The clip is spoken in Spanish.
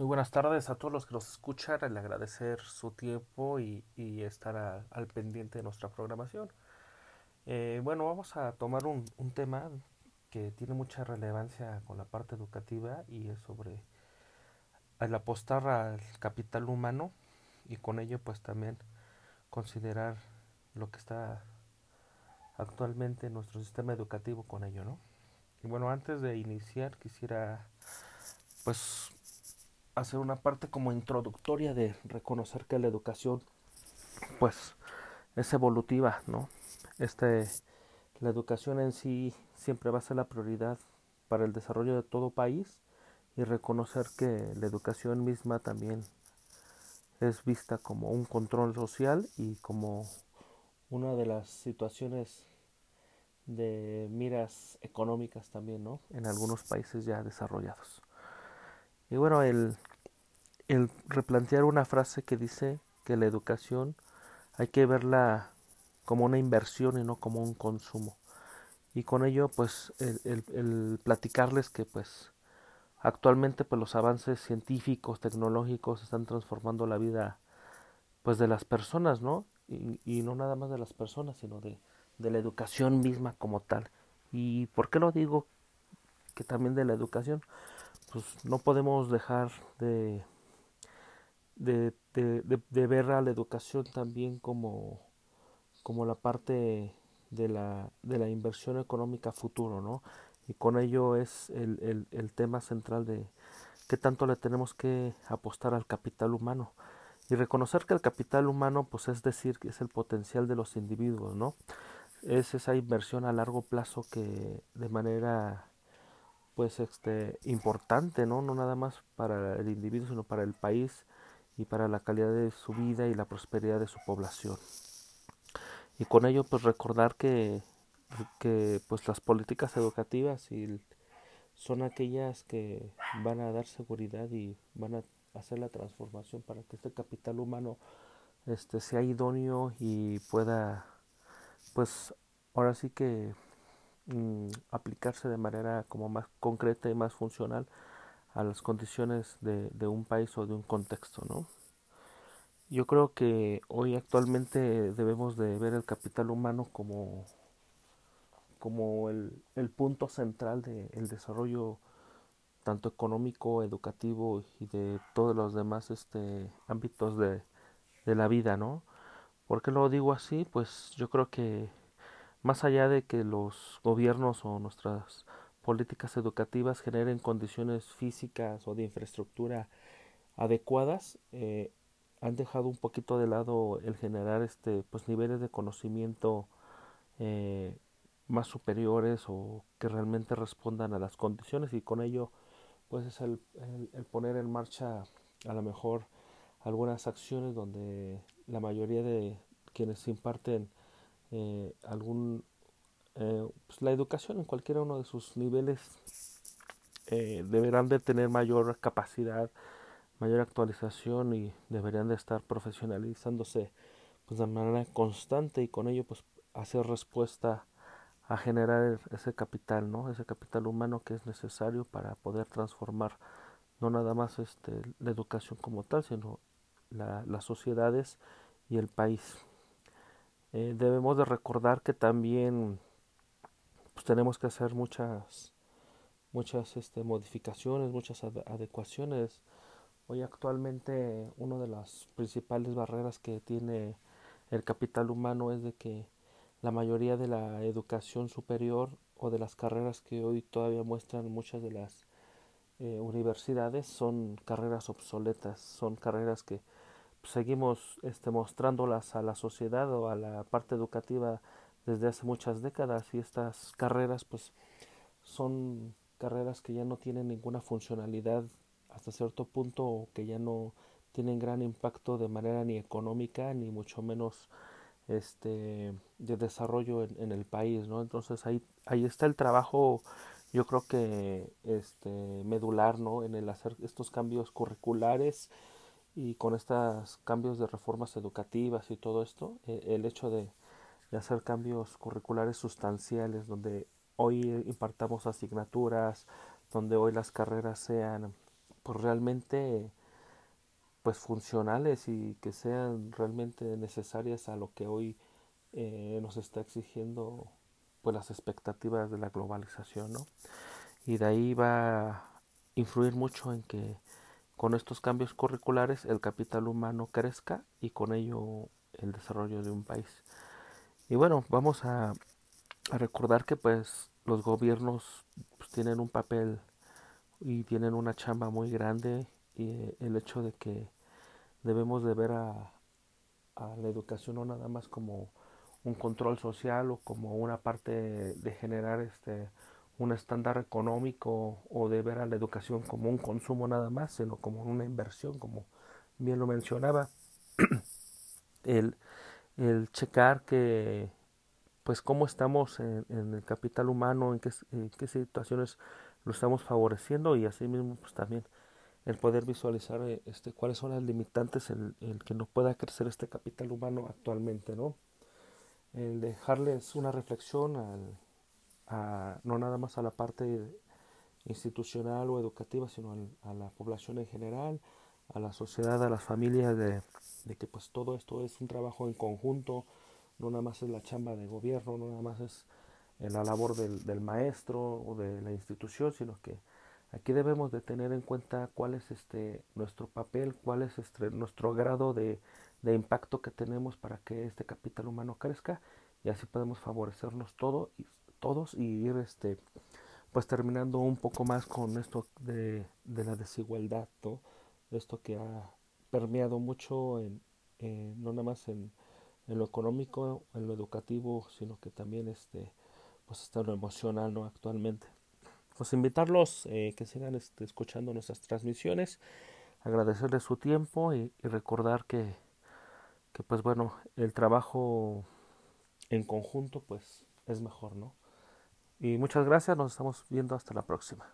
Muy buenas tardes a todos los que nos escuchan, el agradecer su tiempo y, estar al pendiente de nuestra programación. Eh, bueno, vamos a tomar un, un, tema que tiene mucha relevancia con la parte educativa y es sobre el apostar al capital humano y con ello pues también considerar lo que está actualmente en nuestro sistema educativo con ello, ¿no? Y bueno, antes de iniciar quisiera pues hacer una parte como introductoria de reconocer que la educación pues es evolutiva, ¿no? Este, la educación en sí siempre va a ser la prioridad para el desarrollo de todo país y reconocer que la educación misma también es vista como un control social y como una de las situaciones de miras económicas también, ¿no? En algunos países ya desarrollados. Y bueno, el, replantear una frase que dice que la educación hay que verla como una inversión y no como un consumo. Y con ello, pues, el, el, el platicarles que, pues, actualmente, pues, los avances científicos, tecnológicos están transformando la vida, pues, de las personas, ¿no? Y, y no nada más de las personas, sino de, de la educación misma como tal. ¿Y por qué lo digo que también de la educación? Pues no podemos dejar de de, de, ver a la educación también como, como la parte de la, de la inversión económica futuro, ¿no? Y con ello es el, el, el tema central de qué tanto le tenemos que apostar al capital humano. Y reconocer que el capital humano, pues es decir, que es el potencial de los individuos, ¿no? Es esa inversión a largo plazo que de manera pues este importante, ¿no? No nada más para el individuo, sino para el país y para la calidad de su vida y la prosperidad de su población. Y con ello pues recordar que, que pues las políticas educativas y son aquellas que van a dar seguridad y van a hacer la transformación para que este capital humano este sea idóneo y pueda pues ahora sí que mmm, aplicarse de manera como más concreta y más funcional a las condiciones de, de, un país o de un contexto, ¿no? Yo creo que hoy actualmente debemos de ver el capital humano como, como el, el punto central del de desarrollo tanto económico, educativo y de todos los demás este, ámbitos de, de la vida, ¿no? ¿Por qué lo digo así? Pues yo creo que más allá de que los gobiernos o nuestras políticas educativas generen condiciones físicas o de infraestructura adecuadas, eh, han dejado un poquito de lado el generar este pues niveles de conocimiento eh, más superiores o que realmente respondan a las condiciones y con ello pues es el, el, el poner en marcha a lo mejor algunas acciones donde la mayoría de quienes imparten eh, algún eh, pues la educación en cualquiera uno de sus niveles eh, deberán de tener mayor capacidad, mayor actualización y deberían de estar profesionalizándose pues de manera constante y con ello pues hacer respuesta a generar ese capital, ¿no? Ese capital humano que es necesario para poder transformar no nada más este, la educación como tal, sino la, las sociedades y el país. Eh, debemos de recordar que también pues tenemos que hacer muchas muchas este, modificaciones, muchas adecuaciones. Hoy actualmente una de las principales barreras que tiene el capital humano es de que la mayoría de la educación superior o de las carreras que hoy todavía muestran muchas de las eh, universidades son carreras obsoletas, son carreras que seguimos este, mostrándolas a la sociedad o a la parte educativa desde hace muchas décadas y estas carreras pues son carreras que ya no tienen ninguna funcionalidad hasta cierto punto o que ya no tienen gran impacto de manera ni económica ni mucho menos este de desarrollo en, en el país no entonces ahí ahí está el trabajo yo creo que este medular no en el hacer estos cambios curriculares y con estos cambios de reformas educativas y todo esto eh, el hecho de hacer cambios curriculares sustanciales donde hoy impartamos asignaturas, donde hoy las carreras sean pues realmente pues funcionales y que sean realmente necesarias a lo que hoy eh, nos está exigiendo pues las expectativas de la globalización ¿no? y de ahí va a influir mucho en que con estos cambios curriculares el capital humano crezca y con ello el desarrollo de un país. Y bueno vamos a, a recordar que pues los gobiernos pues, tienen un papel y tienen una chamba muy grande y eh, el hecho de que debemos de ver a, la educación no nada más como un control social o como una parte de generar este un estándar económico o de ver a la educación como un consumo nada más, sino como una inversión, como bien lo mencionaba. el, el checar que pues cómo estamos en, el capital humano, en qué, en qué situaciones lo estamos favoreciendo y así mismo pues también el poder visualizar eh, este cuáles son las limitantes el, el, que no pueda crecer este capital humano actualmente no el dejarles una reflexión al, no nada más a la parte institucional o educativa sino a la población en general a la sociedad a las familias de, que pues todo esto es un trabajo en conjunto. No nada más es la chamba de gobierno no nada más es en la labor del, maestro o de la institución sino que Aquí debemos de tener en cuenta cuál es este nuestro papel, cuál es este, nuestro grado de, impacto que tenemos para que este capital humano crezca y así podemos favorecernos todo, todos y ir este pues terminando un poco más con esto de, de la desigualdad, ¿no? esto que ha permeado mucho en, no nada más en, en, lo económico, en lo educativo, sino que también este pues está lo emocional ¿no? actualmente pues invitarlos eh, que sigan este, escuchando nuestras transmisiones, agradecerles su tiempo y, y recordar que, que, pues bueno, el trabajo en conjunto pues es mejor, ¿no? Y muchas gracias, nos estamos viendo hasta la próxima.